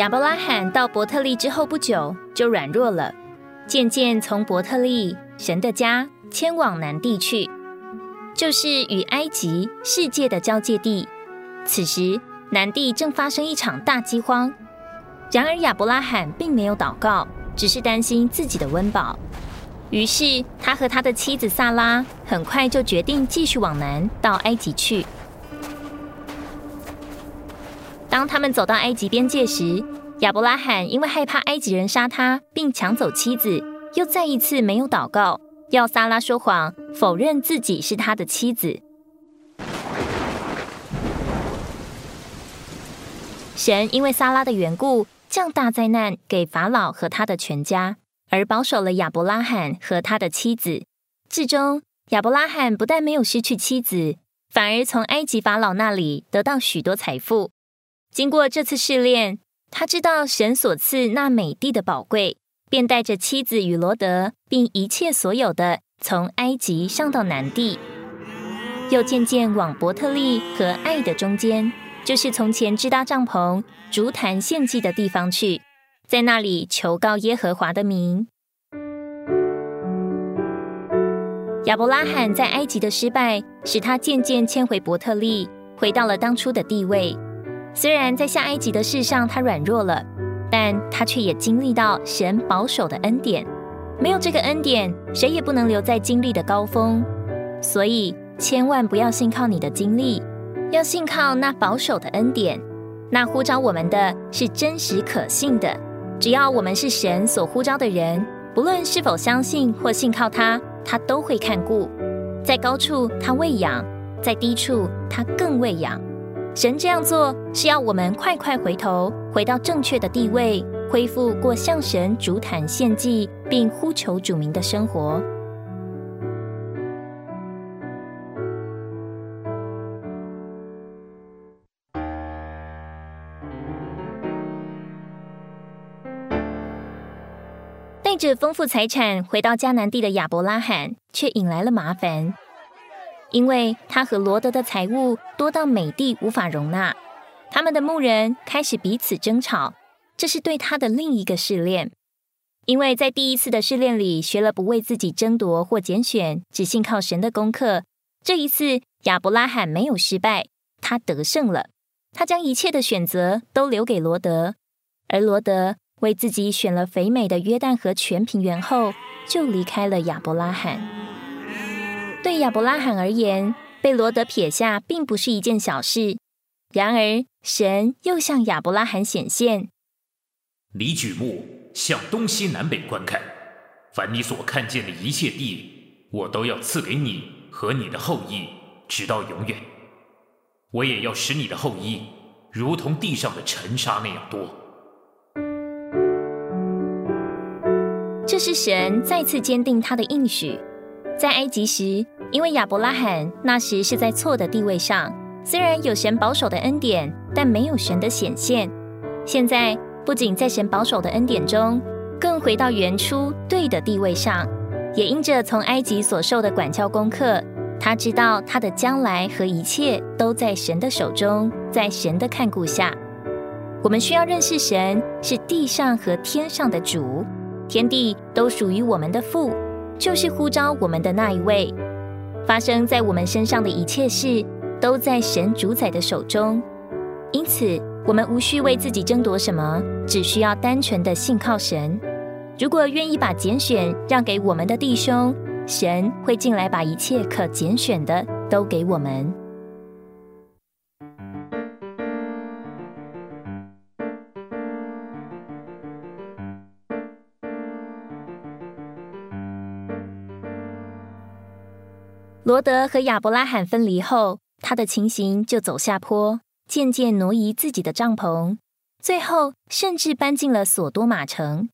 亚伯拉罕到伯特利之后不久就软弱了，渐渐从伯特利神的家迁往南地去，就是与埃及世界的交界地。此时南地正发生一场大饥荒，然而亚伯拉罕并没有祷告，只是担心自己的温饱。于是他和他的妻子萨拉很快就决定继续往南到埃及去。当他们走到埃及边界时，亚伯拉罕因为害怕埃及人杀他并抢走妻子，又再一次没有祷告，要萨拉说谎，否认自己是他的妻子。神因为萨拉的缘故降大灾难给法老和他的全家，而保守了亚伯拉罕和他的妻子。至终，亚伯拉罕不但没有失去妻子，反而从埃及法老那里得到许多财富。经过这次试炼，他知道神所赐那美地的宝贵，便带着妻子与罗德，并一切所有的，从埃及上到南地，又渐渐往伯特利和爱的中间，就是从前支搭帐篷、竹坛献祭的地方去，在那里求告耶和华的名。亚伯拉罕在埃及的失败，使他渐渐迁回伯特利，回到了当初的地位。虽然在下埃及的事上他软弱了，但他却也经历到神保守的恩典。没有这个恩典，谁也不能留在经历的高峰。所以，千万不要信靠你的经历，要信靠那保守的恩典。那呼召我们的是真实可信的。只要我们是神所呼召的人，不论是否相信或信靠他，他都会看顾。在高处他喂养，在低处他更喂养。神这样做是要我们快快回头，回到正确的地位，恢复过向神主坦献祭，并呼求主名的生活。带着丰富财产回到迦南地的亚伯拉罕，却引来了麻烦。因为他和罗德的财物多到美帝无法容纳，他们的牧人开始彼此争吵，这是对他的另一个试炼。因为在第一次的试炼里学了不为自己争夺或拣选，只信靠神的功课，这一次亚伯拉罕没有失败，他得胜了。他将一切的选择都留给罗德，而罗德为自己选了肥美的约旦河全平原后，就离开了亚伯拉罕。对亚伯拉罕而言，被罗德撇下并不是一件小事。然而，神又向亚伯拉罕显现：“你举目向东西南北观看，凡你所看见的一切地，我都要赐给你和你的后裔，直到永远。我也要使你的后裔如同地上的尘沙那样多。”这是神再次坚定他的应许。在埃及时，因为亚伯拉罕那时是在错的地位上，虽然有神保守的恩典，但没有神的显现。现在不仅在神保守的恩典中，更回到原初对的地位上，也因着从埃及所受的管教功课，他知道他的将来和一切都在神的手中，在神的看顾下。我们需要认识神是地上和天上的主，天地都属于我们的父。就是呼召我们的那一位，发生在我们身上的一切事，都在神主宰的手中。因此，我们无需为自己争夺什么，只需要单纯的信靠神。如果愿意把拣选让给我们的弟兄，神会进来把一切可拣选的都给我们。罗德和亚伯拉罕分离后，他的情形就走下坡，渐渐挪移自己的帐篷，最后甚至搬进了索多玛城。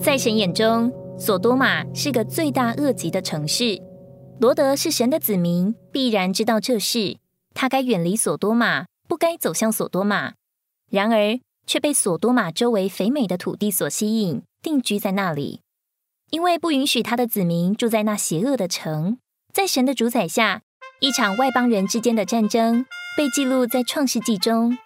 在神眼中，索多玛是个罪大恶极的城市。罗德是神的子民，必然知道这事。他该远离索多玛，不该走向索多玛。然而，却被索多玛周围肥美的土地所吸引，定居在那里。因为不允许他的子民住在那邪恶的城，在神的主宰下，一场外邦人之间的战争被记录在创世纪中。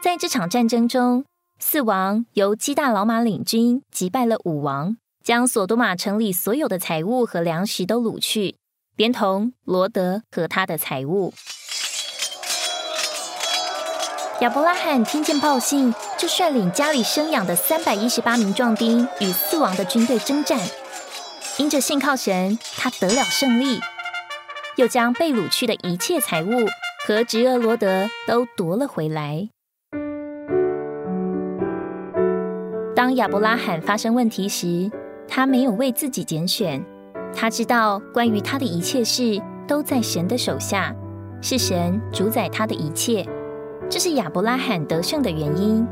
在这场战争中，四王由基大老马领军击败了五王，将索多玛城里所有的财物和粮食都掳去，连同罗德和他的财物。亚伯拉罕听见报信，就率领家里生养的三百一十八名壮丁与四王的军队征战。因着信靠神，他得了胜利。又将被掳去的一切财物和侄儿罗德都夺了回来。当亚伯拉罕发生问题时，他没有为自己拣选，他知道关于他的一切事都在神的手下，是神主宰他的一切，这是亚伯拉罕得胜的原因，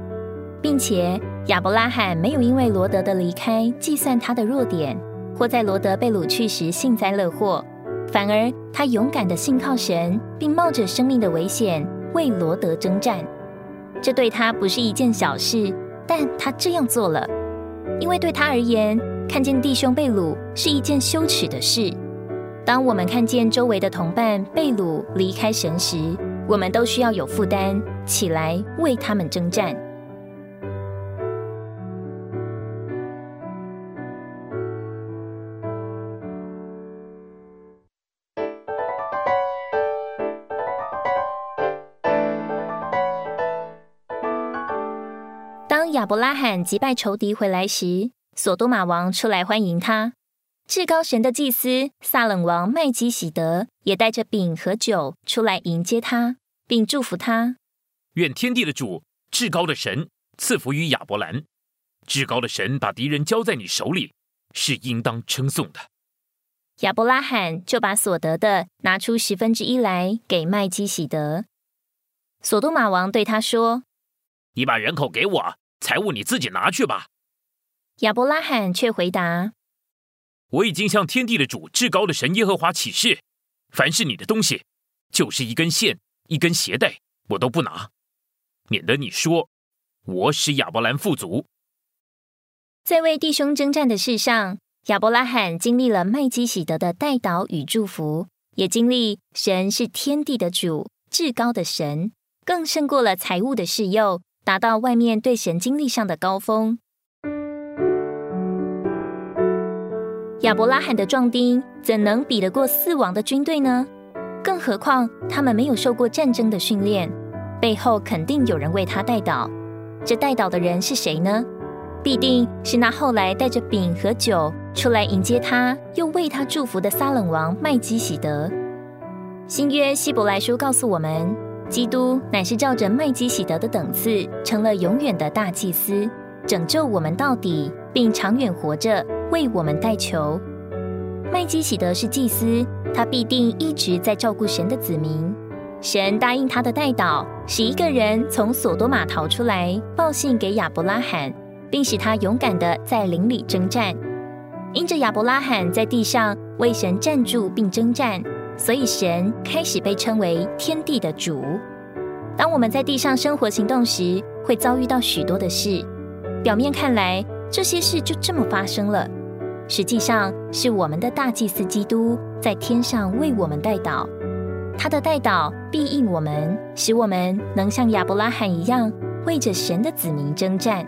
并且亚伯拉罕没有因为罗德的离开计算他的弱点，或在罗德被掳去时幸灾乐祸。反而，他勇敢的信靠神，并冒着生命的危险为罗德征战。这对他不是一件小事，但他这样做了，因为对他而言，看见弟兄被掳是一件羞耻的事。当我们看见周围的同伴被掳离开神时，我们都需要有负担，起来为他们征战。当亚伯拉罕击败仇敌回来时，索多玛王出来欢迎他。至高神的祭司撒冷王麦基喜德也带着饼和酒出来迎接他，并祝福他：愿天地的主、至高的神赐福于亚伯兰。至高的神把敌人交在你手里，是应当称颂的。亚伯拉罕就把所得的拿出十分之一来给麦基喜德。索多玛王对他说：“你把人口给我。”财物你自己拿去吧。亚伯拉罕却回答：“我已经向天地的主、至高的神耶和华起誓，凡是你的东西，就是一根线、一根鞋带，我都不拿，免得你说我使亚伯兰富足。”在为弟兄征战的事上，亚伯拉罕经历了麦基喜德的带祷与祝福，也经历神是天地的主、至高的神，更胜过了财物的侍诱。达到外面对神经历上的高峰。亚伯拉罕的壮丁怎能比得过四王的军队呢？更何况他们没有受过战争的训练，背后肯定有人为他带导。这带导的人是谁呢？必定是那后来带着饼和酒出来迎接他，又为他祝福的撒冷王麦基喜德。新约希伯来书告诉我们。基督乃是照着麦基喜德的等次，成了永远的大祭司，拯救我们到底，并长远活着为我们代求。麦基喜德是祭司，他必定一直在照顾神的子民。神答应他的代祷，使一个人从索多玛逃出来，报信给亚伯拉罕，并使他勇敢的在林里征战。因着亚伯拉罕在地上为神站住并征战。所以，神开始被称为天地的主。当我们在地上生活行动时，会遭遇到许多的事。表面看来，这些事就这么发生了，实际上是我们的大祭司基督在天上为我们代祷。他的代祷必应我们，使我们能像亚伯拉罕一样，为着神的子民征战。